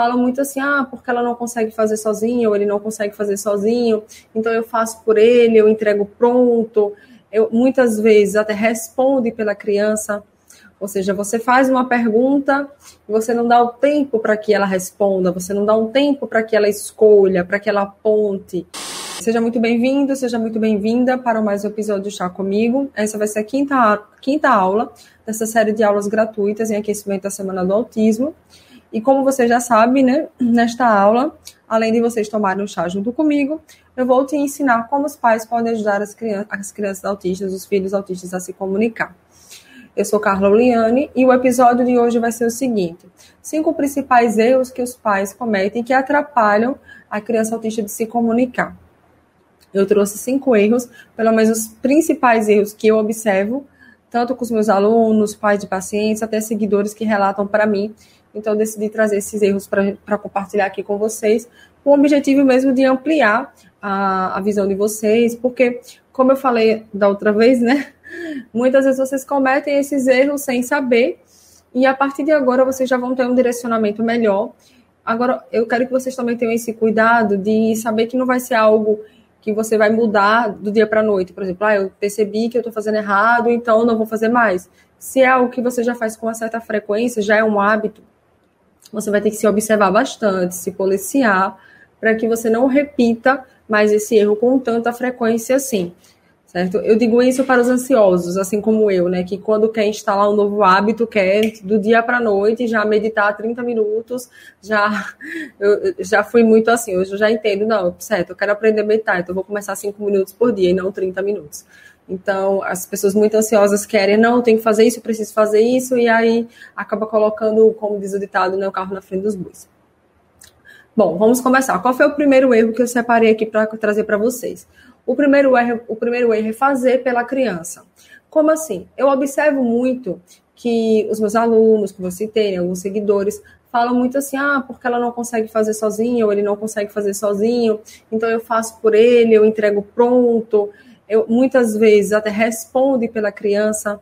falam muito assim, ah, porque ela não consegue fazer sozinha, ou ele não consegue fazer sozinho, então eu faço por ele, eu entrego pronto, eu muitas vezes até responde pela criança, ou seja, você faz uma pergunta você não dá o tempo para que ela responda, você não dá um tempo para que ela escolha, para que ela aponte. Seja muito bem-vindo, seja muito bem-vinda para mais um episódio do Chá Comigo. Essa vai ser a quinta, quinta aula dessa série de aulas gratuitas em aquecimento da Semana do Autismo. E como você já sabe, né, nesta aula, além de vocês tomarem o chá junto comigo, eu vou te ensinar como os pais podem ajudar as crianças, as crianças autistas, os filhos autistas a se comunicar. Eu sou Carla Liane e o episódio de hoje vai ser o seguinte: cinco principais erros que os pais cometem que atrapalham a criança autista de se comunicar. Eu trouxe cinco erros, pelo menos os principais erros que eu observo, tanto com os meus alunos, pais de pacientes, até seguidores que relatam para mim. Então, decidi trazer esses erros para compartilhar aqui com vocês, com o objetivo mesmo de ampliar a, a visão de vocês, porque, como eu falei da outra vez, né? Muitas vezes vocês cometem esses erros sem saber, e a partir de agora vocês já vão ter um direcionamento melhor. Agora, eu quero que vocês também tenham esse cuidado de saber que não vai ser algo que você vai mudar do dia para a noite. Por exemplo, ah, eu percebi que eu estou fazendo errado, então não vou fazer mais. Se é algo que você já faz com uma certa frequência, já é um hábito, você vai ter que se observar bastante, se policiar, para que você não repita mais esse erro com tanta frequência assim certo? Eu digo isso para os ansiosos, assim como eu, né? Que quando quer instalar um novo hábito, quer do dia para a noite já meditar 30 minutos, já eu já fui muito assim, hoje eu já entendo, não, certo, eu quero aprender a meditar, então vou começar 5 minutos por dia e não 30 minutos. Então, as pessoas muito ansiosas querem, não, tem que fazer isso, preciso fazer isso, e aí acaba colocando, como diz o ditado, né, o carro na frente dos bois. Bom, vamos começar. Qual foi o primeiro erro que eu separei aqui para trazer para vocês? O primeiro erro, o primeiro erro é fazer pela criança. Como assim? Eu observo muito que os meus alunos, que você tem, alguns seguidores, falam muito assim, ah, porque ela não consegue fazer sozinha, ou ele não consegue fazer sozinho, então eu faço por ele, eu entrego pronto. Eu muitas vezes até responde pela criança.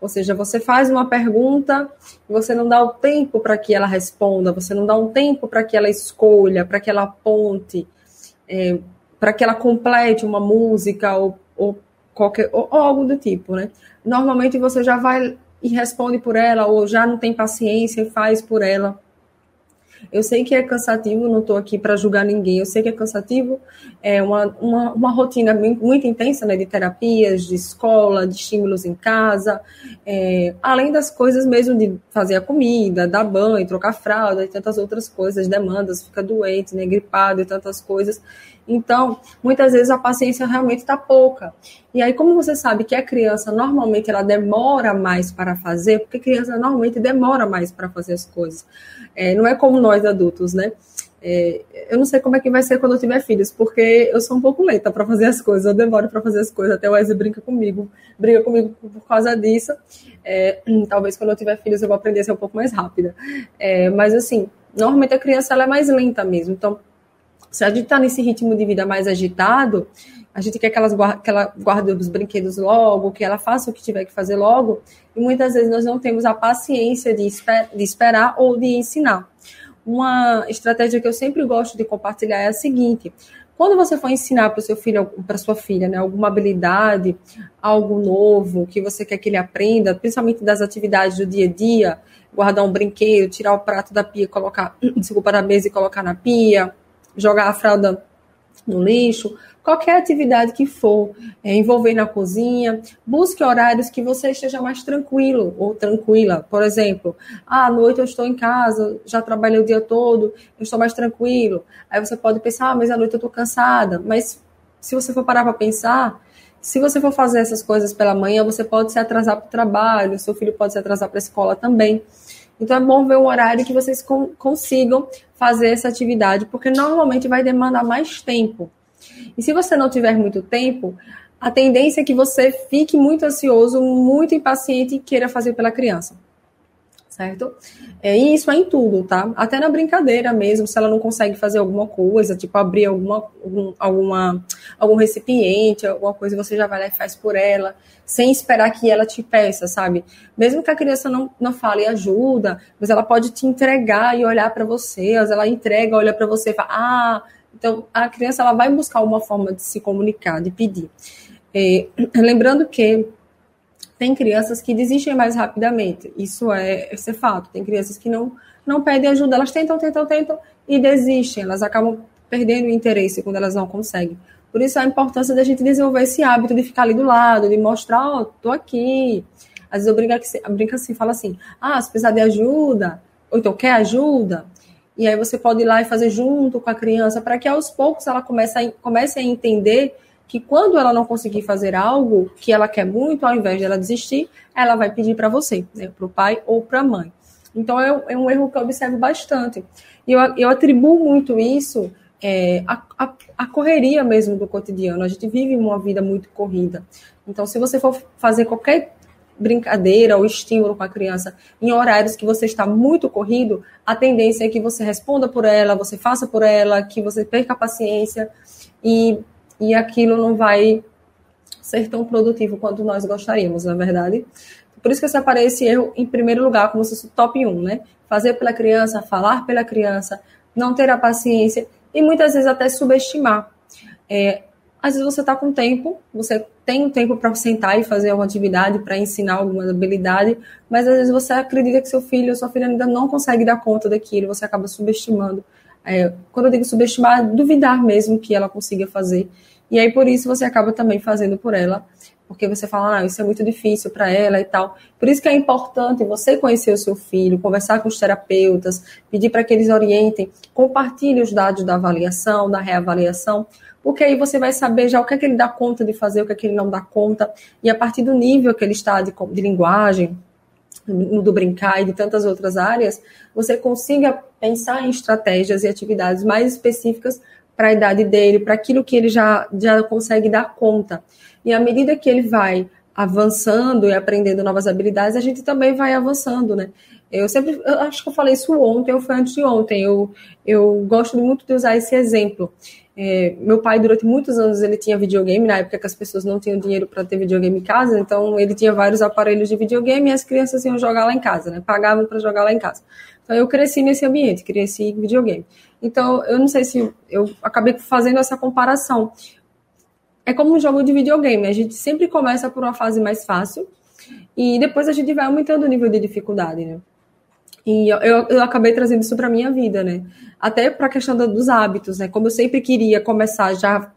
Ou seja, você faz uma pergunta e você não dá o tempo para que ela responda, você não dá um tempo para que ela escolha, para que ela aponte. É, para que ela complete uma música ou, ou qualquer ou, ou, algo do tipo, né? Normalmente você já vai e responde por ela ou já não tem paciência e faz por ela. Eu sei que é cansativo, não estou aqui para julgar ninguém. Eu sei que é cansativo, é uma, uma, uma rotina muito intensa né, de terapias, de escola, de estímulos em casa, é, além das coisas mesmo de fazer a comida, dar banho, trocar fralda e tantas outras coisas, demandas, fica doente, né, gripado e tantas coisas. Então, muitas vezes a paciência realmente está pouca. E aí, como você sabe que a criança normalmente ela demora mais para fazer, porque criança normalmente demora mais para fazer as coisas. É, não é como nós adultos, né? É, eu não sei como é que vai ser quando eu tiver filhos, porque eu sou um pouco lenta para fazer as coisas, eu demoro para fazer as coisas, até o Wesley brinca comigo, briga comigo por causa disso. É, talvez quando eu tiver filhos eu vou aprender a ser um pouco mais rápida. É, mas assim, normalmente a criança ela é mais lenta mesmo, então se a gente está nesse ritmo de vida mais agitado, a gente quer que, elas que ela guarde os brinquedos logo, que ela faça o que tiver que fazer logo, e muitas vezes nós não temos a paciência de, esper, de esperar ou de ensinar. Uma estratégia que eu sempre gosto de compartilhar é a seguinte: quando você for ensinar para o seu filho, para sua filha, né, alguma habilidade, algo novo que você quer que ele aprenda, principalmente das atividades do dia a dia, guardar um brinquedo, tirar o prato da pia, colocar, desculpa, da mesa e colocar na pia, jogar a fralda no lixo, qualquer atividade que for é, envolver na cozinha, busque horários que você esteja mais tranquilo ou tranquila. Por exemplo, ah, à noite eu estou em casa, já trabalhei o dia todo, eu estou mais tranquilo. Aí você pode pensar, ah, mas à noite eu estou cansada. Mas se você for parar para pensar, se você for fazer essas coisas pela manhã, você pode se atrasar para o trabalho, seu filho pode se atrasar para a escola também. Então é bom ver um horário que vocês consigam fazer essa atividade, porque normalmente vai demandar mais tempo. E se você não tiver muito tempo, a tendência é que você fique muito ansioso, muito impaciente e queira fazer pela criança. Certo? É, e isso é em tudo, tá? Até na brincadeira mesmo, se ela não consegue fazer alguma coisa, tipo abrir alguma, algum, alguma, algum recipiente, alguma coisa, você já vai lá e faz por ela, sem esperar que ela te peça, sabe? Mesmo que a criança não, não fale ajuda, mas ela pode te entregar e olhar para você, ela entrega, olha para você e fala, ah, então a criança ela vai buscar uma forma de se comunicar, de pedir. É, lembrando que tem crianças que desistem mais rapidamente. Isso é, esse é fato. Tem crianças que não, não pedem ajuda, elas tentam, tentam, tentam e desistem. Elas acabam perdendo o interesse quando elas não conseguem. Por isso a importância da gente desenvolver esse hábito de ficar ali do lado, de mostrar, ó, oh, tô aqui. Às vezes eu brinco, brinco assim, fala assim, ah, se precisar de ajuda, ou então quer ajuda, e aí você pode ir lá e fazer junto com a criança, para que aos poucos ela comece a, comece a entender que quando ela não conseguir fazer algo que ela quer muito, ao invés de ela desistir, ela vai pedir para você, né, para o pai ou para a mãe. Então é, é, um erro que eu observo bastante. E eu, eu atribuo muito isso é, correria mesmo do cotidiano. A gente vive uma vida muito corrida. Então, se você for fazer qualquer brincadeira ou estímulo com a criança em horários que você está muito corrido, a tendência é que você responda por ela, você faça por ela, que você perca a paciência e e aquilo não vai ser tão produtivo quanto nós gostaríamos, na é verdade. Por isso que eu separei esse erro em primeiro lugar, como se fosse o top 1, né? Fazer pela criança, falar pela criança, não ter a paciência e muitas vezes até subestimar. É, às vezes você está com tempo, você tem um tempo para sentar e fazer alguma atividade, para ensinar alguma habilidade, mas às vezes você acredita que seu filho ou sua filha ainda não consegue dar conta daquilo, você acaba subestimando. É, quando eu digo subestimar, duvidar mesmo que ela consiga fazer. E aí, por isso, você acaba também fazendo por ela, porque você fala, ah, isso é muito difícil para ela e tal. Por isso que é importante você conhecer o seu filho, conversar com os terapeutas, pedir para que eles orientem, compartilhe os dados da avaliação, da reavaliação, porque aí você vai saber já o que é que ele dá conta de fazer, o que é que ele não dá conta, e a partir do nível que ele está de, de linguagem, do brincar e de tantas outras áreas, você consiga pensar em estratégias e atividades mais específicas para a idade dele, para aquilo que ele já, já consegue dar conta. E à medida que ele vai avançando e aprendendo novas habilidades, a gente também vai avançando, né? Eu sempre, eu acho que eu falei isso ontem, ou foi antes de ontem, eu, eu gosto muito de usar esse exemplo. É, meu pai, durante muitos anos, ele tinha videogame, na época que as pessoas não tinham dinheiro para ter videogame em casa, então ele tinha vários aparelhos de videogame e as crianças iam jogar lá em casa, né? Pagavam para jogar lá em casa. Então eu cresci nesse ambiente, cresci em videogame. Então eu não sei se eu acabei fazendo essa comparação. É como um jogo de videogame, a gente sempre começa por uma fase mais fácil e depois a gente vai aumentando o nível de dificuldade, né? E eu, eu, eu acabei trazendo isso para minha vida, né? Até para a questão dos hábitos, né? Como eu sempre queria começar já,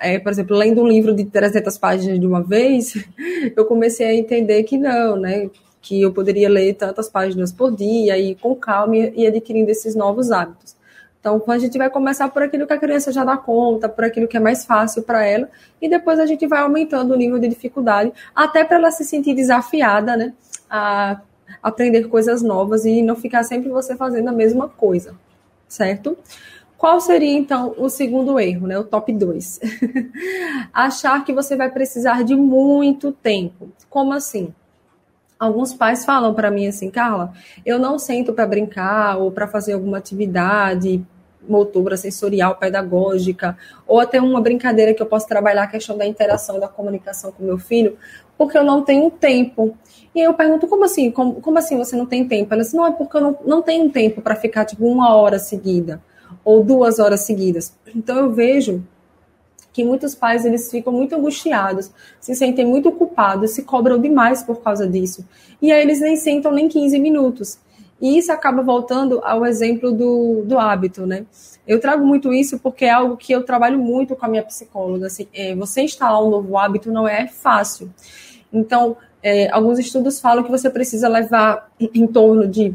é, por exemplo, lendo um livro de 300 páginas de uma vez, eu comecei a entender que não, né? que eu poderia ler tantas páginas por dia e com calma e adquirindo esses novos hábitos. Então, a gente vai começar por aquilo que a criança já dá conta, por aquilo que é mais fácil para ela, e depois a gente vai aumentando o nível de dificuldade, até para ela se sentir desafiada, né, a aprender coisas novas e não ficar sempre você fazendo a mesma coisa, certo? Qual seria então o segundo erro, né? O top 2. Achar que você vai precisar de muito tempo. Como assim? alguns pais falam para mim assim, Carla, eu não sento para brincar ou para fazer alguma atividade motora, sensorial, pedagógica, ou até uma brincadeira que eu posso trabalhar a questão da interação, da comunicação com meu filho, porque eu não tenho tempo. E eu pergunto, como assim? Como, como assim você não tem tempo? Ela disse, não, é porque eu não, não tenho tempo para ficar, tipo, uma hora seguida, ou duas horas seguidas. Então eu vejo que muitos pais eles ficam muito angustiados, se sentem muito culpados, se cobram demais por causa disso. E aí eles nem sentam nem 15 minutos. E isso acaba voltando ao exemplo do, do hábito, né? Eu trago muito isso porque é algo que eu trabalho muito com a minha psicóloga. Assim, é, você instalar um novo hábito não é fácil. Então, é, alguns estudos falam que você precisa levar em torno de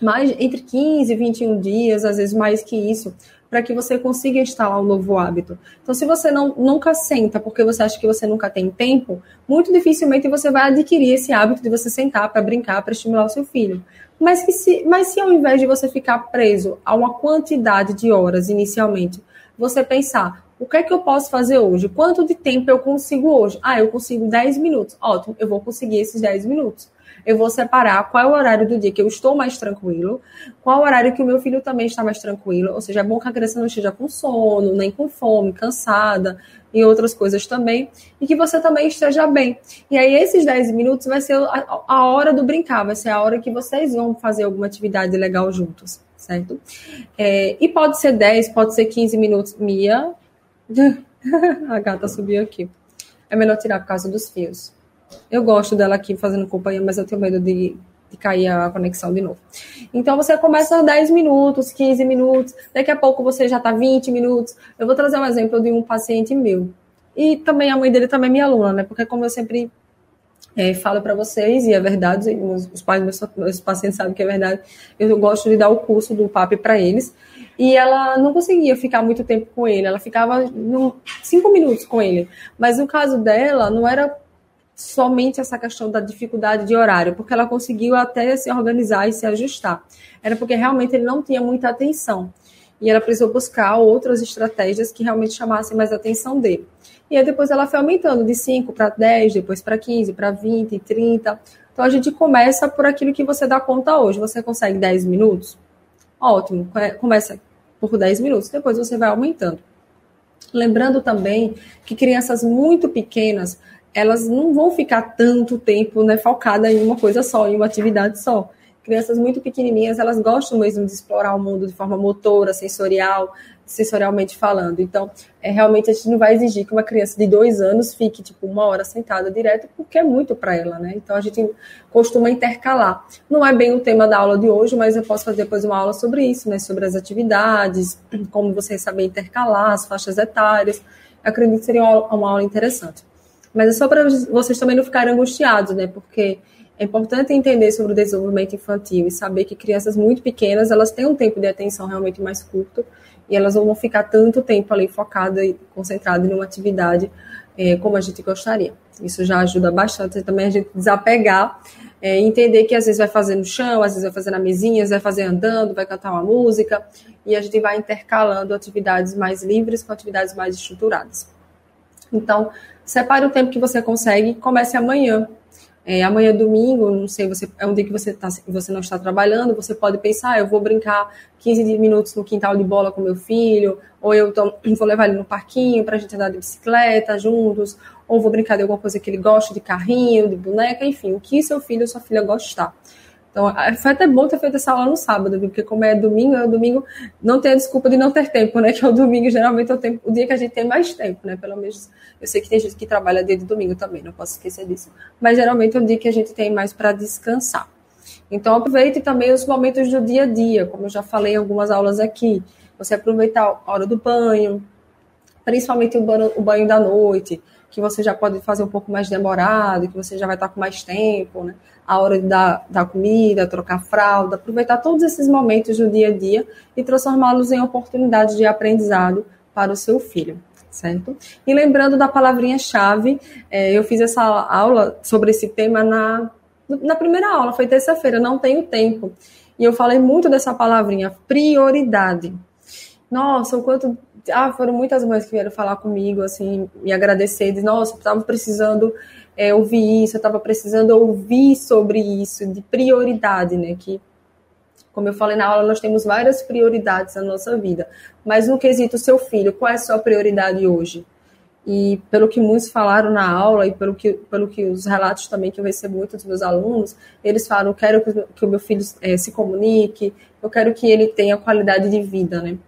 mais entre 15 e 21 dias, às vezes mais que isso, para que você consiga instalar um novo hábito. Então, se você não, nunca senta porque você acha que você nunca tem tempo, muito dificilmente você vai adquirir esse hábito de você sentar para brincar, para estimular o seu filho. Mas, que se, mas se ao invés de você ficar preso a uma quantidade de horas inicialmente, você pensar, o que é que eu posso fazer hoje? Quanto de tempo eu consigo hoje? Ah, eu consigo 10 minutos. Ótimo, eu vou conseguir esses 10 minutos. Eu vou separar qual é o horário do dia que eu estou mais tranquilo, qual é o horário que o meu filho também está mais tranquilo. Ou seja, é bom que a criança não esteja com sono, nem com fome, cansada e outras coisas também, e que você também esteja bem. E aí, esses 10 minutos vai ser a, a hora do brincar, vai ser a hora que vocês vão fazer alguma atividade legal juntos, certo? É, e pode ser 10, pode ser 15 minutos. Mia. a gata subiu aqui. É melhor tirar por causa dos fios. Eu gosto dela aqui fazendo companhia, mas eu tenho medo de, de cair a conexão de novo. Então você começa 10 minutos, 15 minutos, daqui a pouco você já está 20 minutos. Eu vou trazer um exemplo de um paciente meu. E também a mãe dele também é minha aluna, né? Porque como eu sempre é, falo para vocês, e é verdade, os, os pais meus, meus pacientes sabem que é verdade, eu gosto de dar o curso do PAP para eles. E ela não conseguia ficar muito tempo com ele, ela ficava no, cinco minutos com ele. Mas no caso dela, não era somente essa questão da dificuldade de horário, porque ela conseguiu até se organizar e se ajustar. Era porque realmente ele não tinha muita atenção. E ela precisou buscar outras estratégias que realmente chamassem mais a atenção dele. E aí depois ela foi aumentando de 5 para 10, depois para 15, para 20, 30. Então a gente começa por aquilo que você dá conta hoje. Você consegue 10 minutos? Ótimo, começa por 10 minutos, depois você vai aumentando. Lembrando também que crianças muito pequenas, elas não vão ficar tanto tempo né, focada em uma coisa só, em uma atividade só. Crianças muito pequenininhas, elas gostam mesmo de explorar o mundo de forma motora, sensorial, sensorialmente falando. Então, é, realmente a gente não vai exigir que uma criança de dois anos fique tipo uma hora sentada direto, porque é muito para ela, né? Então a gente costuma intercalar. Não é bem o tema da aula de hoje, mas eu posso fazer depois uma aula sobre isso, né? Sobre as atividades, como você saber intercalar as faixas etárias. Eu acredito que seria uma aula interessante. Mas é só para vocês também não ficarem angustiados, né? Porque é importante entender sobre o desenvolvimento infantil e saber que crianças muito pequenas, elas têm um tempo de atenção realmente mais curto e elas não vão ficar tanto tempo ali focada e concentrada em uma atividade é, como a gente gostaria. Isso já ajuda bastante também a gente desapegar, é, entender que às vezes vai fazer no chão, às vezes vai fazer na mesinha, às vezes vai fazer andando, vai cantar uma música, e a gente vai intercalando atividades mais livres com atividades mais estruturadas. Então, separe o tempo que você consegue, comece amanhã, é, amanhã é domingo, não sei, você, é um dia que você, tá, você não está trabalhando, você pode pensar, eu vou brincar 15 minutos no quintal de bola com meu filho, ou eu tô, vou levar ele no parquinho para a gente andar de bicicleta juntos, ou vou brincar de alguma coisa que ele gosta, de carrinho, de boneca, enfim, o que seu filho ou sua filha gostar. Então, foi até bom ter feito essa aula no sábado, porque como é domingo, é o domingo, não tem a desculpa de não ter tempo, né? Que é o domingo, geralmente é o, tempo, o dia que a gente tem mais tempo, né? Pelo menos, eu sei que tem gente que trabalha dia de domingo também, não posso esquecer disso. Mas geralmente é o dia que a gente tem mais para descansar. Então, aproveite também os momentos do dia a dia, como eu já falei em algumas aulas aqui. Você aproveitar a hora do banho, principalmente o banho, o banho da noite, que você já pode fazer um pouco mais demorado, que você já vai estar com mais tempo, né? A hora de dar, comida, trocar fralda, aproveitar todos esses momentos do dia a dia e transformá-los em oportunidades de aprendizado para o seu filho, certo? E lembrando da palavrinha-chave, é, eu fiz essa aula sobre esse tema na, na primeira aula, foi terça-feira, não tenho tempo. E eu falei muito dessa palavrinha, prioridade. Nossa, o quanto. Ah, foram muitas mães que vieram falar comigo, assim, me agradecer, de nossa, estava precisando é, ouvir isso, eu estava precisando ouvir sobre isso, de prioridade, né? Que, como eu falei na aula, nós temos várias prioridades na nossa vida. Mas no quesito seu filho, qual é a sua prioridade hoje? E pelo que muitos falaram na aula e pelo que, pelo que os relatos também que eu recebo muito dos meus alunos, eles falam, eu quero que, o meu filho é, se comunique, eu quero que ele tenha qualidade de vida, né?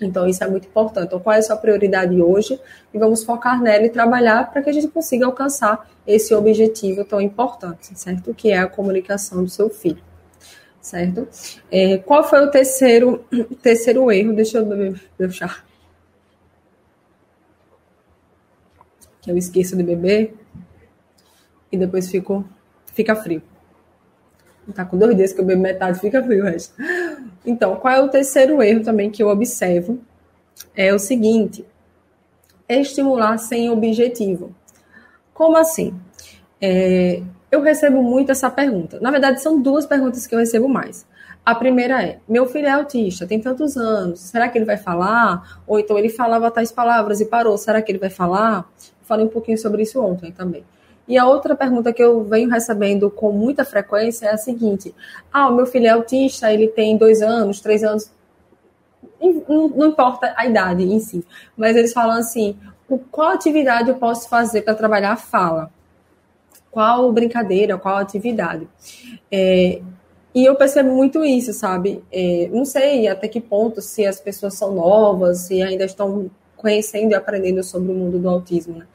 Então, isso é muito importante. Então, qual é a sua prioridade hoje? E vamos focar nela e trabalhar para que a gente consiga alcançar esse objetivo tão importante, certo? Que é a comunicação do seu filho, certo? É, qual foi o terceiro, terceiro erro? Deixa eu beber meu chá. Que eu esqueço de beber e depois fico, fica frio. Tá com dois dias que eu bebo metade, fica frio o resto. Então, qual é o terceiro erro também que eu observo? É o seguinte: estimular sem objetivo. Como assim? É, eu recebo muito essa pergunta. Na verdade, são duas perguntas que eu recebo mais. A primeira é: meu filho é autista, tem tantos anos, será que ele vai falar? Ou então ele falava tais palavras e parou, será que ele vai falar? Falei um pouquinho sobre isso ontem também. E a outra pergunta que eu venho recebendo com muita frequência é a seguinte: ah, o meu filho é autista, ele tem dois anos, três anos, não, importa a idade em si, mas eles falam assim: qual atividade eu posso fazer para trabalhar a fala? Qual brincadeira, qual atividade? É, e eu percebo muito isso, sabe? É, não sei até que ponto se as pessoas são novas, se ainda estão conhecendo e aprendendo sobre o mundo do autismo, né?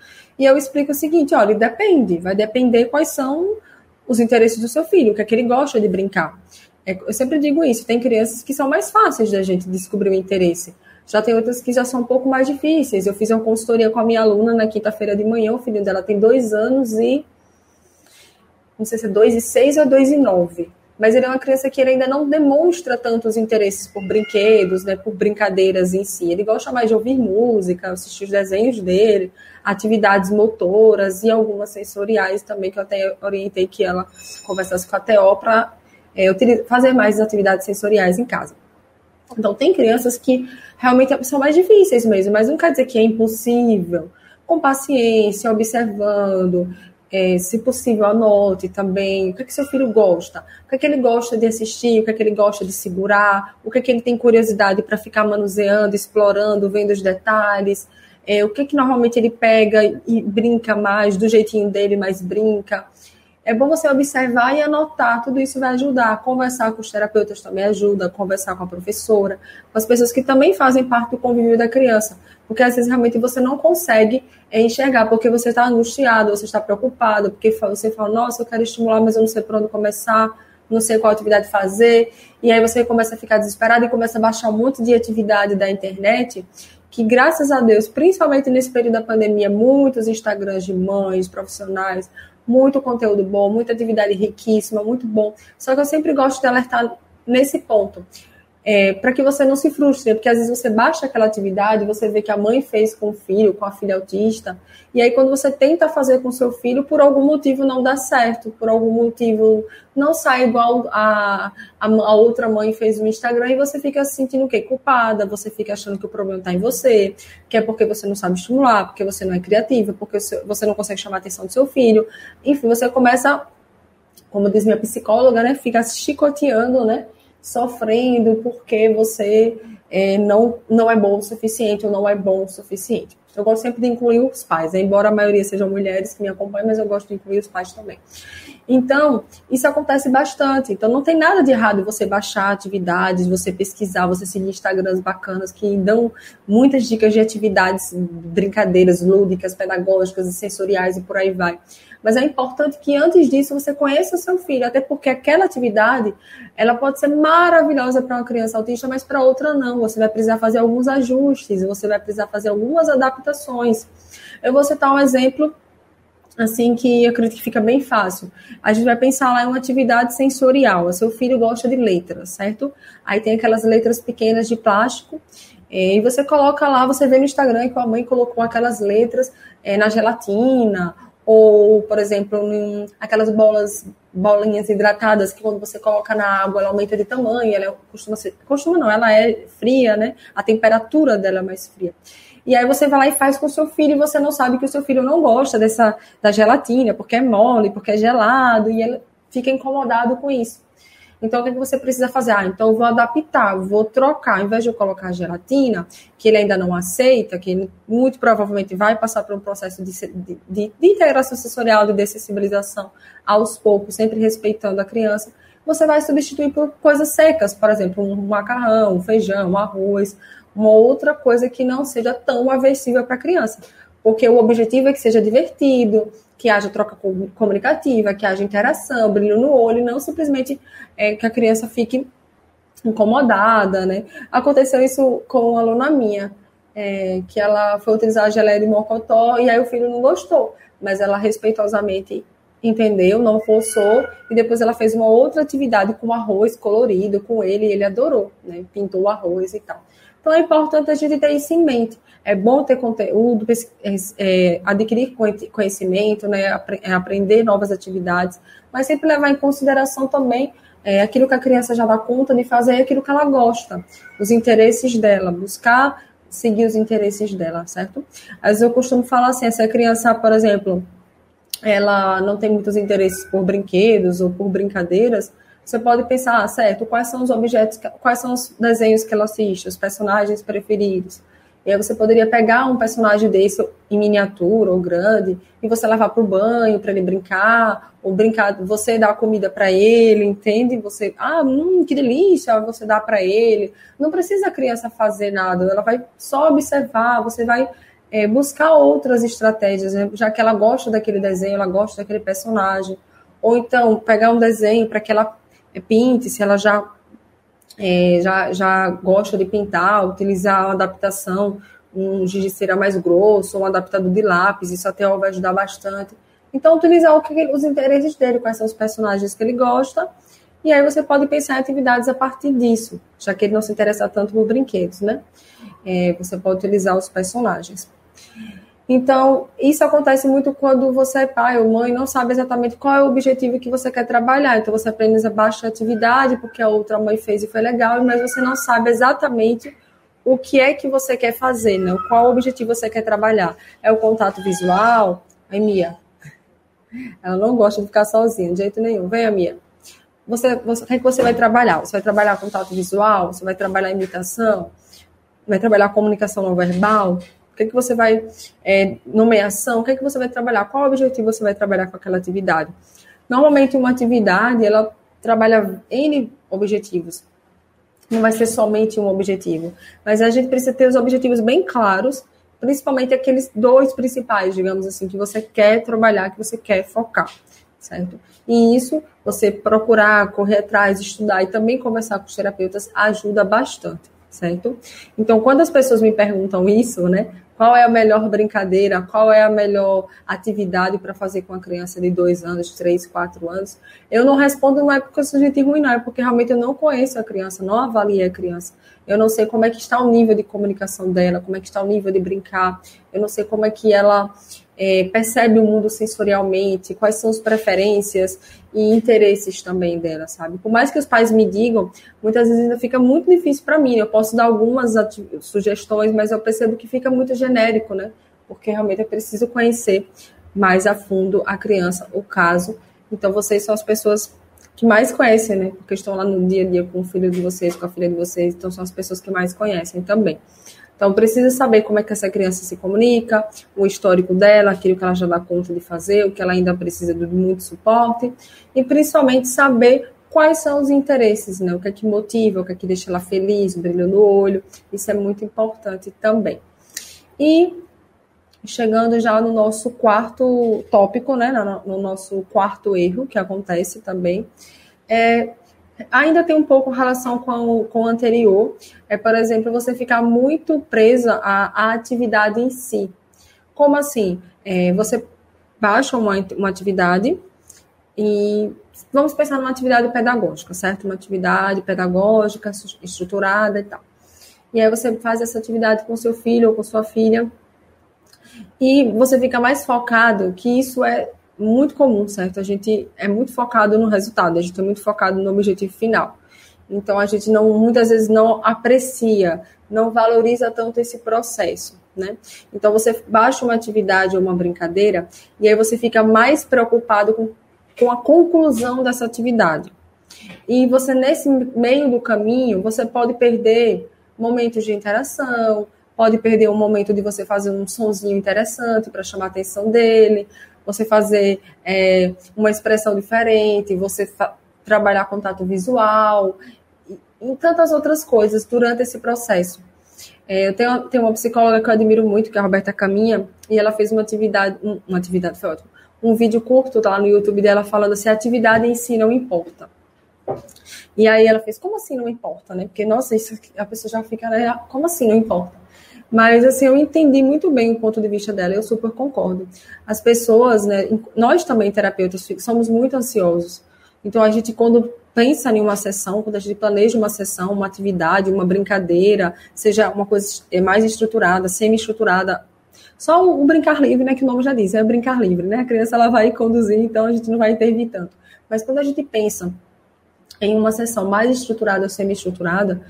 E eu explico o seguinte, olha, depende, vai depender quais são os interesses do seu filho, o que é que ele gosta de brincar. É, eu sempre digo isso, tem crianças que são mais fáceis da gente descobrir o interesse. Já tem outras que já são um pouco mais difíceis. Eu fiz uma consultoria com a minha aluna na quinta-feira de manhã, o filho dela tem dois anos e. Não sei se é dois e seis ou dois e nove mas ele é uma criança que ainda não demonstra tantos interesses por brinquedos, né, por brincadeiras em si. Ele gosta mais de ouvir música, assistir os desenhos dele, atividades motoras e algumas sensoriais também, que eu até orientei que ela conversasse com a TO para é, fazer mais atividades sensoriais em casa. Então, tem crianças que realmente são mais difíceis mesmo, mas não quer dizer que é impossível. Com paciência, observando, é, se possível, anote também o que, é que seu filho gosta, o que, é que ele gosta de assistir, o que, é que ele gosta de segurar, o que, é que ele tem curiosidade para ficar manuseando, explorando, vendo os detalhes, é, o que, é que normalmente ele pega e brinca mais, do jeitinho dele, mas brinca. É bom você observar e anotar, tudo isso vai ajudar. Conversar com os terapeutas também ajuda, conversar com a professora, com as pessoas que também fazem parte do convívio da criança. Porque às vezes realmente você não consegue é, enxergar, porque você está angustiado, você está preocupado, porque você fala, nossa, eu quero estimular, mas eu não sei por onde começar, não sei qual atividade fazer. E aí você começa a ficar desesperado e começa a baixar um monte de atividade da internet que graças a Deus, principalmente nesse período da pandemia, muitos Instagrams de mães, profissionais, muito conteúdo bom, muita atividade riquíssima, muito bom. Só que eu sempre gosto de alertar nesse ponto é, para que você não se frustre, porque às vezes você baixa aquela atividade, você vê que a mãe fez com o filho, com a filha autista, e aí quando você tenta fazer com seu filho, por algum motivo não dá certo, por algum motivo não sai igual a, a, a outra mãe fez no Instagram, e você fica se sentindo o quê? Culpada, você fica achando que o problema está em você, que é porque você não sabe estimular, porque você não é criativa, porque você não consegue chamar a atenção do seu filho, enfim, você começa, como diz minha psicóloga, né, fica chicoteando, né, sofrendo porque você é, não, não é bom o suficiente ou não é bom o suficiente. Eu gosto sempre de incluir os pais, né? embora a maioria sejam mulheres que me acompanham, mas eu gosto de incluir os pais também. Então, isso acontece bastante. Então, não tem nada de errado você baixar atividades, você pesquisar, você seguir Instagrams bacanas que dão muitas dicas de atividades, brincadeiras lúdicas, pedagógicas e sensoriais e por aí vai. Mas é importante que antes disso você conheça seu filho, até porque aquela atividade ela pode ser maravilhosa para uma criança autista, mas para outra não. Você vai precisar fazer alguns ajustes, você vai precisar fazer algumas adaptações. Eu vou citar um exemplo assim que eu acredito que fica bem fácil. A gente vai pensar lá em uma atividade sensorial. O seu filho gosta de letras, certo? Aí tem aquelas letras pequenas de plástico. Eh, e você coloca lá, você vê no Instagram que a mãe colocou aquelas letras é, na gelatina ou, por exemplo, em aquelas bolas, bolinhas hidratadas que quando você coloca na água ela aumenta de tamanho, ela costuma ser, costuma não, ela é fria, né? A temperatura dela é mais fria. E aí você vai lá e faz com o seu filho e você não sabe que o seu filho não gosta dessa da gelatina, porque é mole, porque é gelado, e ele fica incomodado com isso. Então, o que, você precisa fazer? Ah, então eu vou adaptar, vou trocar. Ao invés de eu colocar gelatina, que ele ainda não aceita, que ele muito provavelmente vai passar por um processo de, de, de, de integração sensorial, de dessensibilização aos poucos, sempre respeitando a criança, você vai substituir por coisas secas, por exemplo, um macarrão, um feijão, um arroz, uma outra coisa que não seja tão aversiva para a criança. Porque o objetivo é que seja divertido, que haja troca comunicativa, que haja interação, brilho no olho, não simplesmente é, que a criança fique incomodada, né? Aconteceu isso com uma aluna minha, é, que ela foi utilizar a geleia de mocotó e aí o filho não gostou, mas ela respeitosamente entendeu, não forçou, e depois ela fez uma outra atividade com arroz colorido com ele e ele adorou, né? Pintou o arroz e tal. Então é importante a gente ter isso em mente. É bom ter conteúdo, é, é, adquirir conhecimento, né, é, aprender novas atividades, mas sempre levar em consideração também é, aquilo que a criança já dá conta de fazer e aquilo que ela gosta, os interesses dela, buscar seguir os interesses dela, certo? Às vezes eu costumo falar assim, se a criança, por exemplo, ela não tem muitos interesses por brinquedos ou por brincadeiras, você pode pensar, ah, certo, quais são os objetos, quais são os desenhos que ela assiste, os personagens preferidos. E aí você poderia pegar um personagem desse em miniatura ou grande e você levar para o banho para ele brincar, ou brincar, você dar comida para ele, entende? Você, ah, hum, que delícia, você dá para ele. Não precisa a criança fazer nada, ela vai só observar, você vai é, buscar outras estratégias, né? já que ela gosta daquele desenho, ela gosta daquele personagem. Ou então pegar um desenho para que ela pinte, se ela já é, já, já gosta de pintar, utilizar uma adaptação, um giz de cera mais grosso, um adaptador de lápis, isso até vai ajudar bastante. Então, utilizar o que, os interesses dele, quais são os personagens que ele gosta, e aí você pode pensar em atividades a partir disso, já que ele não se interessa tanto por brinquedos, né? É, você pode utilizar os personagens. Então, isso acontece muito quando você é pai ou mãe não sabe exatamente qual é o objetivo que você quer trabalhar. Então, você aprende baixa atividade porque a outra mãe fez e foi legal, mas você não sabe exatamente o que é que você quer fazer, né? Qual objetivo você quer trabalhar. É o contato visual? Aí, Mia. Ela não gosta de ficar sozinha, de jeito nenhum. Venha, Mia. Você, você, o que é que você vai trabalhar? Você vai trabalhar contato visual? Você vai trabalhar imitação? Vai trabalhar comunicação não verbal? Que, que você vai, é, nomeação, o que, que você vai trabalhar, qual objetivo você vai trabalhar com aquela atividade. Normalmente, uma atividade, ela trabalha N objetivos. Não vai ser somente um objetivo. Mas a gente precisa ter os objetivos bem claros, principalmente aqueles dois principais, digamos assim, que você quer trabalhar, que você quer focar, certo? E isso, você procurar, correr atrás, estudar e também conversar com os terapeutas ajuda bastante certo? Então, quando as pessoas me perguntam isso, né? Qual é a melhor brincadeira? Qual é a melhor atividade para fazer com a criança de dois anos, três, quatro anos? Eu não respondo, não é porque eu sou gente ruim, não, é porque realmente eu não conheço a criança, não avaliei a criança. Eu não sei como é que está o nível de comunicação dela, como é que está o nível de brincar, eu não sei como é que ela é, percebe o mundo sensorialmente, quais são as preferências e interesses também dela, sabe? Por mais que os pais me digam, muitas vezes ainda fica muito difícil para mim. Eu posso dar algumas sugestões, mas eu percebo que fica muito genérico, né? Porque realmente é preciso conhecer mais a fundo a criança, o caso. Então, vocês são as pessoas que mais conhecem, né? Porque estão lá no dia a dia com o filho de vocês, com a filha de vocês, então são as pessoas que mais conhecem também. Então, precisa saber como é que essa criança se comunica, o histórico dela, aquilo que ela já dá conta de fazer, o que ela ainda precisa de muito suporte, e principalmente saber quais são os interesses, né? O que é que motiva, o que é que deixa ela feliz, brilho no olho. Isso é muito importante também. E chegando já no nosso quarto tópico, né? No, nosso quarto erro que acontece também, é ainda tem um pouco relação com, o, com o anterior. É, por exemplo, você ficar muito presa à, à atividade em si. Como assim? É, você baixa uma, uma atividade e vamos pensar numa atividade pedagógica, certo? Uma atividade pedagógica, estruturada e tal. E aí você faz essa atividade com seu filho ou com sua filha e você fica mais focado que isso é muito comum, certo? A gente é muito focado no resultado, a gente é muito focado no objetivo final. Então a gente não muitas vezes não aprecia, não valoriza tanto esse processo, né? Então você baixa uma atividade ou uma brincadeira e aí você fica mais preocupado com, com a conclusão dessa atividade. E você nesse meio do caminho, você pode perder momentos de interação, pode perder um momento de você fazer um sonzinho interessante para chamar a atenção dele, você fazer é, uma expressão diferente, você trabalhar contato visual e, e, tantas outras coisas durante esse processo. É, eu tenho, tenho uma psicóloga que eu admiro muito, que é a Roberta Caminha, e ela fez uma atividade, um, uma atividade, foi ótimo, um vídeo curto tá lá no YouTube dela falando assim, a atividade em si não importa. E aí ela fez, como assim não importa, né? Porque, nossa, isso, a pessoa já fica, né? Como assim não importa? Mas, assim, eu entendi muito bem o ponto de vista dela, eu super concordo. As pessoas, né, nós também, terapeutas, somos muito ansiosos. Então, a gente, quando pensa em uma sessão, quando a gente planeja uma sessão, uma atividade, uma brincadeira, seja uma coisa mais estruturada, semi-estruturada, só o brincar livre, né, que o nome já diz, é brincar livre, né? A criança ela vai conduzir, então a gente não vai intervir tanto. Mas quando a gente pensa em uma sessão mais estruturada ou semi-estruturada,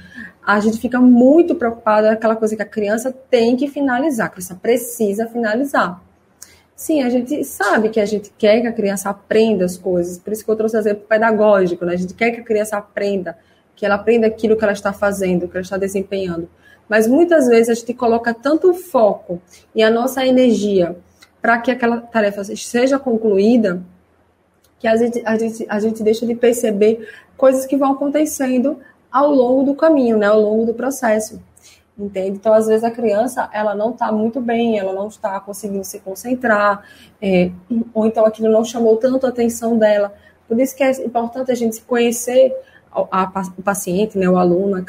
a gente fica muito preocupada aquela coisa que a criança tem que finalizar, a criança precisa finalizar. Sim, a gente sabe que a gente quer que a criança aprenda as coisas, por isso que eu trouxe o exemplo pedagógico, né? A gente quer que a criança aprenda, que ela aprenda aquilo que ela está fazendo, que ela está desempenhando. Mas muitas vezes a gente coloca tanto foco e a nossa energia para que aquela tarefa seja concluída, que a gente, a, gente, a gente deixa de perceber coisas que vão acontecendo ao longo do caminho, né? Ao longo do processo entende? Então, às vezes, a criança, ela não está muito bem, ela não está conseguindo se concentrar, é, ou então aquilo não chamou tanto a atenção dela. Por isso que é importante a gente conhecer a, a, o paciente, né, o aluno,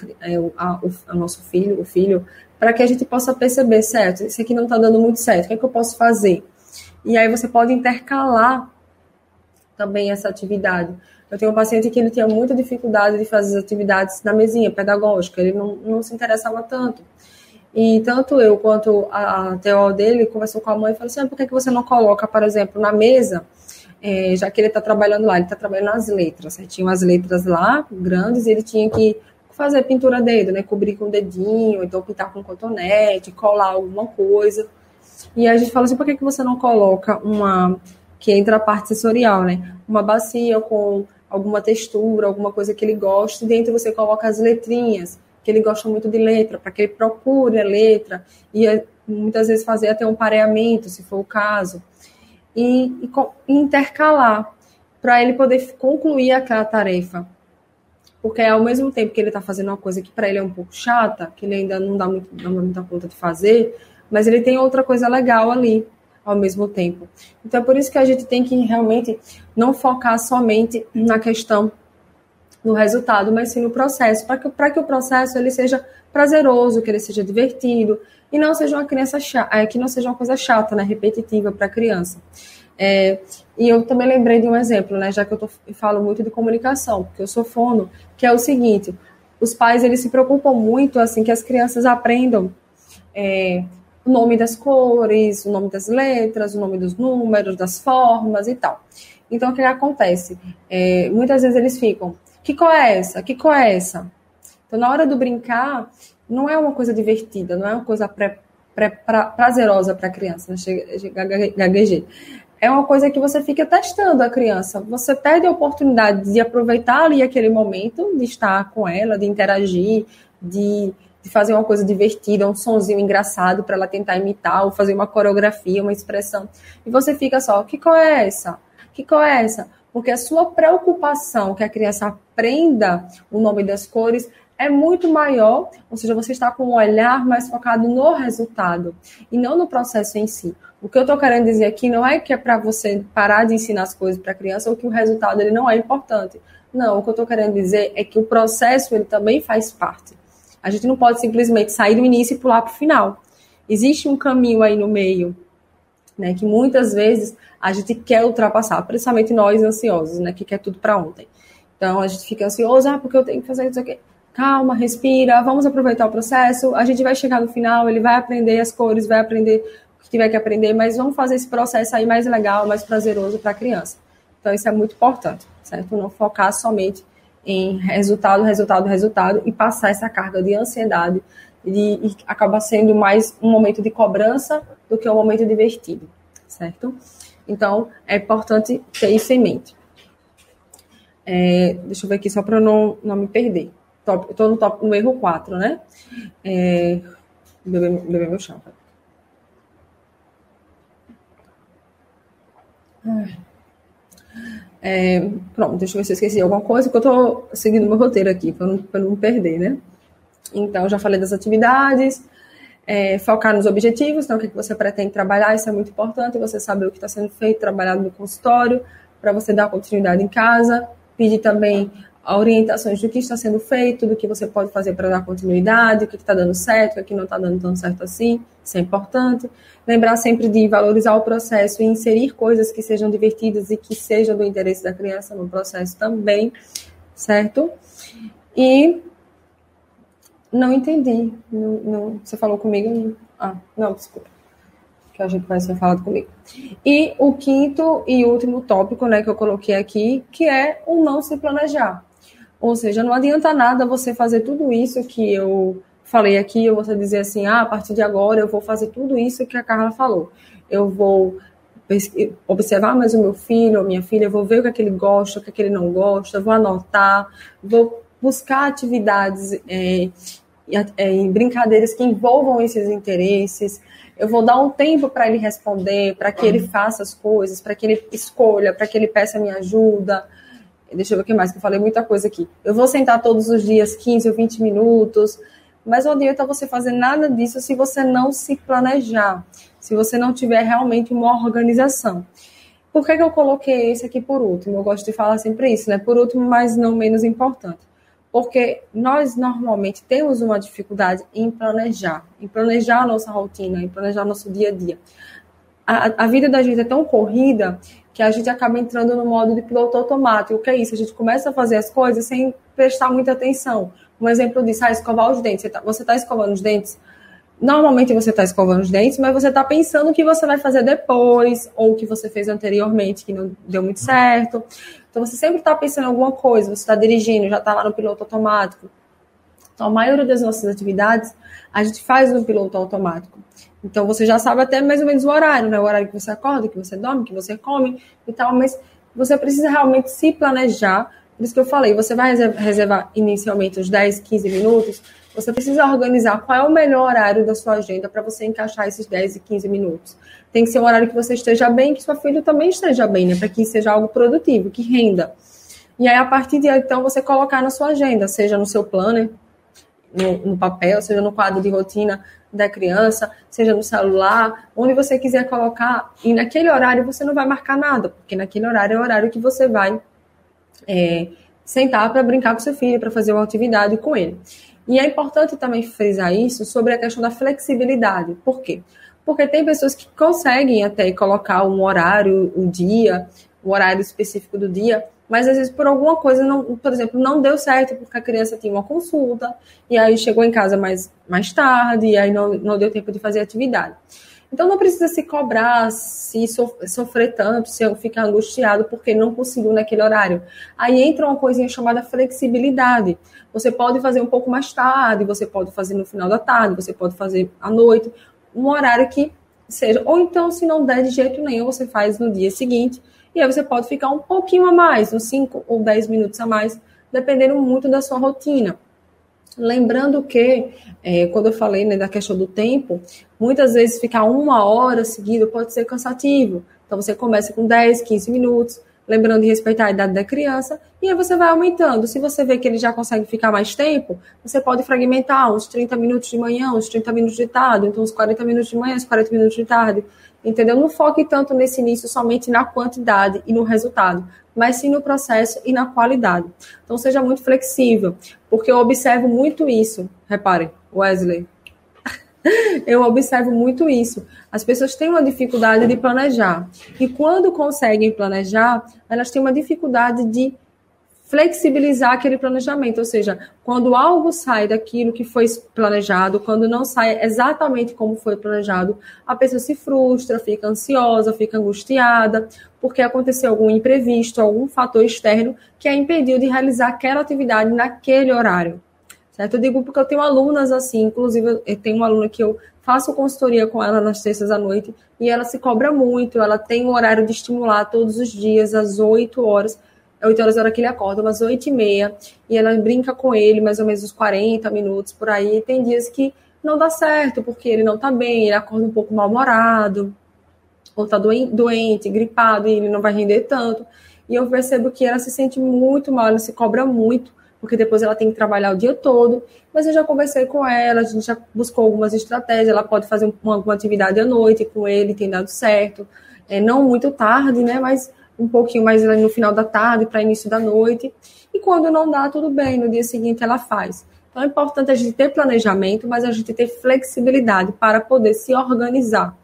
a, o, o, nosso filho, o filho, para que a gente possa perceber, certo, isso aqui não está dando muito certo, o que, é que eu posso fazer? E aí você pode intercalar também essa atividade. Eu tenho um paciente que ele tinha muita dificuldade de fazer as atividades na mesinha pedagógica, ele não, não se interessava tanto. E tanto eu quanto a, a TO dele conversou com a mãe e falou assim: ah, por que, que você não coloca, por exemplo, na mesa, é, já que ele está trabalhando lá, ele está trabalhando nas letras, né? tinha umas letras lá, grandes, e ele tinha que fazer pintura dedo, né? Cobrir com o dedinho, então pintar com cotonete, colar alguma coisa. E a gente fala assim: por que, que você não coloca uma. que entra a parte sensorial, né? Uma bacia com alguma textura, alguma coisa que ele goste, e dentro você coloca as letrinhas, que ele gosta muito de letra, para que ele procure a letra, e é, muitas vezes fazer até um pareamento, se for o caso, e, e, e intercalar, para ele poder concluir aquela tarefa. Porque ao mesmo tempo que ele está fazendo uma coisa que para ele é um pouco chata, que ele ainda não dá, muito, não dá muita conta de fazer, mas ele tem outra coisa legal ali ao mesmo tempo. Então é por isso que a gente tem que realmente não focar somente na questão do resultado, mas sim no processo, para que, que o processo ele seja prazeroso, que ele seja divertido e não seja uma criança chata, é, que não seja uma coisa chata, né, repetitiva para a criança. É, e eu também lembrei de um exemplo, né, já que eu, tô, falo muito de comunicação, porque eu sou fono, que é o seguinte: os pais eles se preocupam muito assim que as crianças aprendam é, o nome das cores, o nome das letras, o nome dos números, das formas e tal. Então, o que acontece? É, muitas vezes eles ficam, que cor é essa? Que cor é essa? Então, na hora do brincar, não é uma coisa divertida, não é uma coisa pré, pré, pra, prazerosa para a criança, né? gaguejei. É uma coisa que você fica testando a criança. Você perde a oportunidade de aproveitar ali aquele momento, de estar com ela, de interagir, de de fazer uma coisa divertida, um sonzinho engraçado para ela tentar imitar, ou fazer uma coreografia, uma expressão. E você fica só, que cor é essa? Que cor é essa? Porque a sua preocupação que a criança aprenda o nome das cores é muito maior, ou seja, você está com um olhar mais focado no resultado e não no processo em si. O que eu estou querendo dizer aqui não é que é para você parar de ensinar as coisas para a criança ou que o resultado ele não é importante. Não, o que eu estou querendo dizer é que o processo ele também faz parte. A gente não pode simplesmente sair do início e pular para o final. Existe um caminho aí no meio, né, que muitas vezes a gente quer ultrapassar, principalmente nós ansiosos, né, que quer tudo para ontem. Então a gente fica ansioso, ah, porque eu tenho que fazer isso aqui. Calma, respira, vamos aproveitar o processo. A gente vai chegar no final, ele vai aprender as cores, vai aprender o que tiver que aprender, mas vamos fazer esse processo aí mais legal, mais prazeroso para a criança. Então isso é muito importante, certo? Não focar somente em resultado, resultado, resultado e passar essa carga de ansiedade e, acaba sendo mais um momento de cobrança do que um momento divertido, certo? Então, é importante ter isso em mente. É, deixa eu ver aqui só para não, não me perder. Top, eu estou no, top, no erro 4, né? É, beber, beber meu chá. É, pronto, deixa eu ver se eu esqueci alguma coisa, porque eu estou seguindo meu roteiro aqui, para não, não perder, né? Então, já falei das atividades, é, focar nos objetivos, então, o que você pretende trabalhar, isso é muito importante, você saber o que está sendo feito, trabalhado no consultório, para você dar continuidade em casa, pedir também orientações do que está sendo feito, do que você pode fazer para dar continuidade, o que está dando certo, o que não está dando tão certo assim, isso é importante. Lembrar sempre de valorizar o processo e inserir coisas que sejam divertidas e que sejam do interesse da criança no processo também, certo? E não entendi. Não, não, você falou comigo? Ah, não, desculpa. Que a gente vai ser falado comigo. E o quinto e último tópico, né, que eu coloquei aqui, que é o não se planejar. Ou seja, não adianta nada você fazer tudo isso que eu falei aqui, ou você dizer assim, ah, a partir de agora eu vou fazer tudo isso que a Carla falou. Eu vou observar mais o meu filho ou minha filha, vou ver o que, é que ele gosta, o que, é que ele não gosta, vou anotar, vou buscar atividades é, é, brincadeiras que envolvam esses interesses. Eu vou dar um tempo para ele responder, para que ele faça as coisas, para que ele escolha, para que ele peça minha ajuda. Deixa eu ver o que mais, que eu falei muita coisa aqui. Eu vou sentar todos os dias 15 ou 20 minutos, mas não adianta você fazer nada disso se você não se planejar, se você não tiver realmente uma organização. Por que, que eu coloquei esse aqui por último? Eu gosto de falar sempre isso, né? Por último, mas não menos importante. Porque nós normalmente temos uma dificuldade em planejar, em planejar a nossa rotina, em planejar nosso dia a dia. A, a vida da gente é tão corrida que a gente acaba entrando no modo de piloto automático. O que é isso? A gente começa a fazer as coisas sem prestar muita atenção. Um exemplo disso, ah, escovar os dentes. Você está tá escovando os dentes? Normalmente você está escovando os dentes, mas você está pensando o que você vai fazer depois, ou o que você fez anteriormente que não deu muito certo. Então você sempre está pensando em alguma coisa, você está dirigindo, já está lá no piloto automático. Então a maioria das nossas atividades a gente faz no piloto automático. Então você já sabe até mais ou menos o horário, né? O horário que você acorda, que você dorme, que você come e tal, mas você precisa realmente se planejar. Por isso que eu falei, você vai reservar inicialmente os 10, 15 minutos, você precisa organizar qual é o melhor horário da sua agenda para você encaixar esses 10 e 15 minutos. Tem que ser um horário que você esteja bem, que sua filha também esteja bem, né? Para que seja algo produtivo, que renda. E aí, a partir de então, você colocar na sua agenda, seja no seu planner, no, no papel, seja no quadro de rotina da criança, seja no celular, onde você quiser colocar, e naquele horário você não vai marcar nada, porque naquele horário é o horário que você vai é, sentar para brincar com seu filho, para fazer uma atividade com ele. E é importante também frisar isso sobre a questão da flexibilidade. Por quê? Porque tem pessoas que conseguem até colocar um horário, um dia, um horário específico do dia, mas às vezes por alguma coisa, não, por exemplo, não deu certo porque a criança tinha uma consulta e aí chegou em casa mais, mais tarde e aí não, não deu tempo de fazer atividade. Então não precisa se cobrar, se sofrer tanto, se ficar angustiado porque não conseguiu naquele horário. Aí entra uma coisinha chamada flexibilidade. Você pode fazer um pouco mais tarde, você pode fazer no final da tarde, você pode fazer à noite, um horário que seja. Ou então, se não der de jeito nenhum, você faz no dia seguinte e aí você pode ficar um pouquinho a mais, uns 5 ou 10 minutos a mais, dependendo muito da sua rotina. Lembrando que, é, quando eu falei né, da questão do tempo, muitas vezes ficar uma hora seguida pode ser cansativo. Então você começa com 10, 15 minutos, lembrando de respeitar a idade da criança, e aí você vai aumentando. Se você vê que ele já consegue ficar mais tempo, você pode fragmentar uns 30 minutos de manhã, uns 30 minutos de tarde, então uns 40 minutos de manhã, uns 40 minutos de tarde entendeu? Não foque tanto nesse início somente na quantidade e no resultado, mas sim no processo e na qualidade. Então seja muito flexível, porque eu observo muito isso. Reparem, Wesley. Eu observo muito isso. As pessoas têm uma dificuldade de planejar. E quando conseguem planejar, elas têm uma dificuldade de flexibilizar aquele planejamento, ou seja, quando algo sai daquilo que foi planejado, quando não sai exatamente como foi planejado, a pessoa se frustra, fica ansiosa, fica angustiada, porque aconteceu algum imprevisto, algum fator externo que a impediu de realizar aquela atividade naquele horário. Certo? Eu digo porque eu tenho alunas assim, inclusive eu tenho uma aluna que eu faço consultoria com ela nas terças à noite e ela se cobra muito, ela tem um horário de estimular todos os dias às 8 horas 8 horas da hora que ele acorda, umas 8 e meia, e ela brinca com ele mais ou menos uns 40 minutos por aí. E tem dias que não dá certo, porque ele não tá bem, ele acorda um pouco mal-humorado, ou tá doente, gripado, e ele não vai render tanto. E eu percebo que ela se sente muito mal, ela se cobra muito, porque depois ela tem que trabalhar o dia todo. Mas eu já conversei com ela, a gente já buscou algumas estratégias, ela pode fazer uma, uma atividade à noite com ele, tem dado certo. É, não muito tarde, né? Mas um pouquinho mais no final da tarde para início da noite. E quando não dá, tudo bem, no dia seguinte ela faz. Então é importante a gente ter planejamento, mas a gente ter flexibilidade para poder se organizar.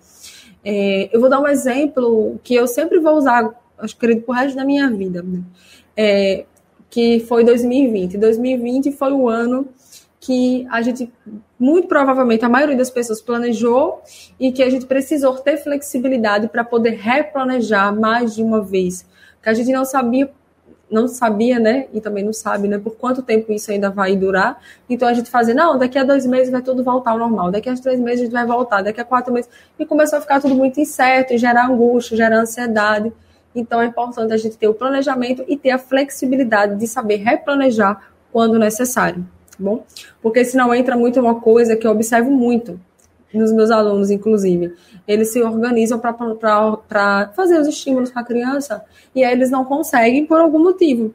É, eu vou dar um exemplo que eu sempre vou usar, acho que o resto da minha vida, né? é, que foi 2020. 2020 foi o ano que a gente, muito provavelmente, a maioria das pessoas planejou e que a gente precisou ter flexibilidade para poder replanejar mais de uma vez. Que a gente não sabia não sabia, né? E também não sabe, né? Por quanto tempo isso ainda vai durar. Então a gente fazia, não, daqui a dois meses vai tudo voltar ao normal, daqui a três meses a gente vai voltar, daqui a quatro meses. E começou a ficar tudo muito incerto, e gerar angústia, gerar ansiedade. Então é importante a gente ter o planejamento e ter a flexibilidade de saber replanejar quando necessário, tá bom? Porque senão entra muito uma coisa que eu observo muito nos meus alunos, inclusive. Eles se organizam para fazer os estímulos para a criança e aí eles não conseguem por algum motivo.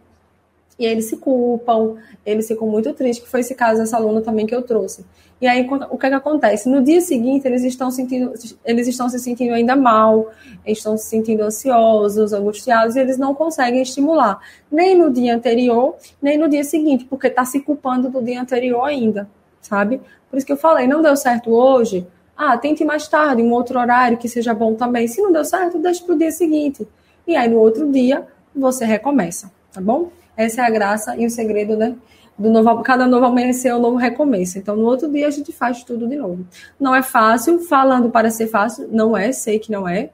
E aí eles se culpam, eles ficam muito tristes, que foi esse caso dessa aluna também que eu trouxe. E aí o que, é que acontece? No dia seguinte, eles estão sentindo, eles estão se sentindo ainda mal, estão se sentindo ansiosos, angustiados, e eles não conseguem estimular, nem no dia anterior, nem no dia seguinte, porque está se culpando do dia anterior ainda, sabe? Por isso que eu falei, não deu certo hoje, ah, tente mais tarde, um outro horário que seja bom também. Se não deu certo, deixa para o dia seguinte. E aí no outro dia você recomeça, tá bom? Essa é a graça e o segredo, né? Do novo, cada novo amanhecer é um novo recomeço. Então, no outro dia, a gente faz tudo de novo. Não é fácil, falando para ser fácil, não é, sei que não é.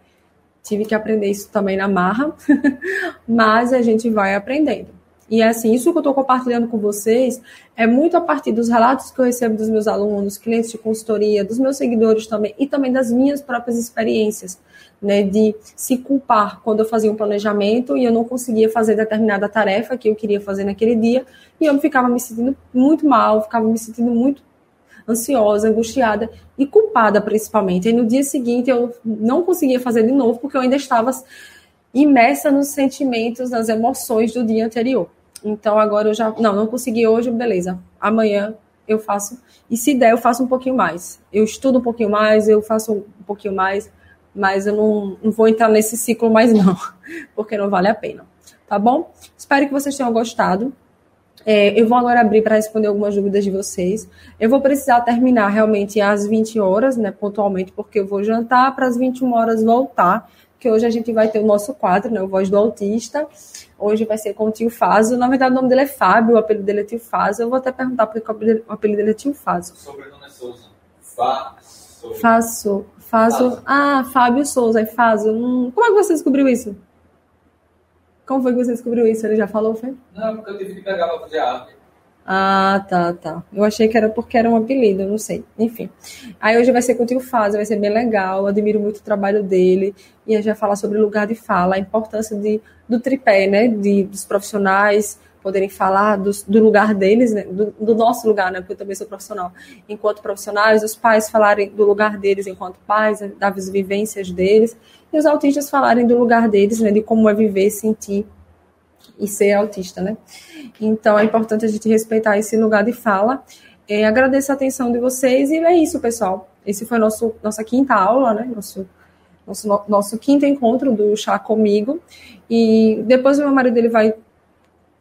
Tive que aprender isso também na marra, mas a gente vai aprendendo. E assim, isso que eu estou compartilhando com vocês é muito a partir dos relatos que eu recebo dos meus alunos, clientes de consultoria, dos meus seguidores também, e também das minhas próprias experiências, né? De se culpar quando eu fazia um planejamento e eu não conseguia fazer determinada tarefa que eu queria fazer naquele dia, e eu ficava me sentindo muito mal, ficava me sentindo muito ansiosa, angustiada e culpada principalmente. E no dia seguinte eu não conseguia fazer de novo porque eu ainda estava imersa nos sentimentos, nas emoções do dia anterior. Então agora eu já. Não, não consegui hoje, beleza. Amanhã eu faço. E se der, eu faço um pouquinho mais. Eu estudo um pouquinho mais, eu faço um pouquinho mais, mas eu não, não vou entrar nesse ciclo mais, não, porque não vale a pena. Tá bom? Espero que vocês tenham gostado. É, eu vou agora abrir para responder algumas dúvidas de vocês. Eu vou precisar terminar realmente às 20 horas, né, pontualmente, porque eu vou jantar para as 21 horas voltar que hoje a gente vai ter o nosso quadro, né, o Voz do Autista. Hoje vai ser com o tio Faso. Na verdade, o nome dele é Fábio, o apelido dele é tio Faso. Eu vou até perguntar porque o apelido dele é tio Faso. O sobrenome é Souza. Faso. Faso. Faso. Ah, Fábio Souza. É Faso. Hum, como é que você descobriu isso? Como foi que você descobriu isso? Ele já falou, foi? Não, porque eu tive que pegar para fazer arte. Ah, tá, tá. Eu achei que era porque era um apelido, não sei. Enfim. Aí hoje vai ser com o tio Faz, vai ser bem legal. admiro muito o trabalho dele. E a gente vai falar sobre lugar de fala, a importância de, do tripé, né? De, dos profissionais poderem falar do, do lugar deles, né? do, do, nosso lugar, né? Porque eu também sou profissional. Enquanto profissionais, os pais falarem do lugar deles enquanto pais, né? das vivências deles. E os autistas falarem do lugar deles, né? De como é viver, sentir e ser autista, né? Então é importante a gente respeitar esse lugar de fala. É, agradeço a atenção de vocês e é isso, pessoal. Esse foi nosso nossa quinta aula, né? Nosso nosso, nosso quinto encontro do chá comigo. E depois o meu marido ele vai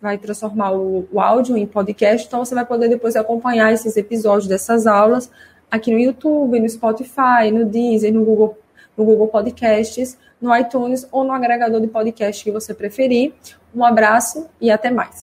vai transformar o, o áudio em podcast, então você vai poder depois acompanhar esses episódios dessas aulas aqui no YouTube, no Spotify, no Deezer, no Google, no Google Podcasts no iTunes ou no agregador de podcast que você preferir. Um abraço e até mais.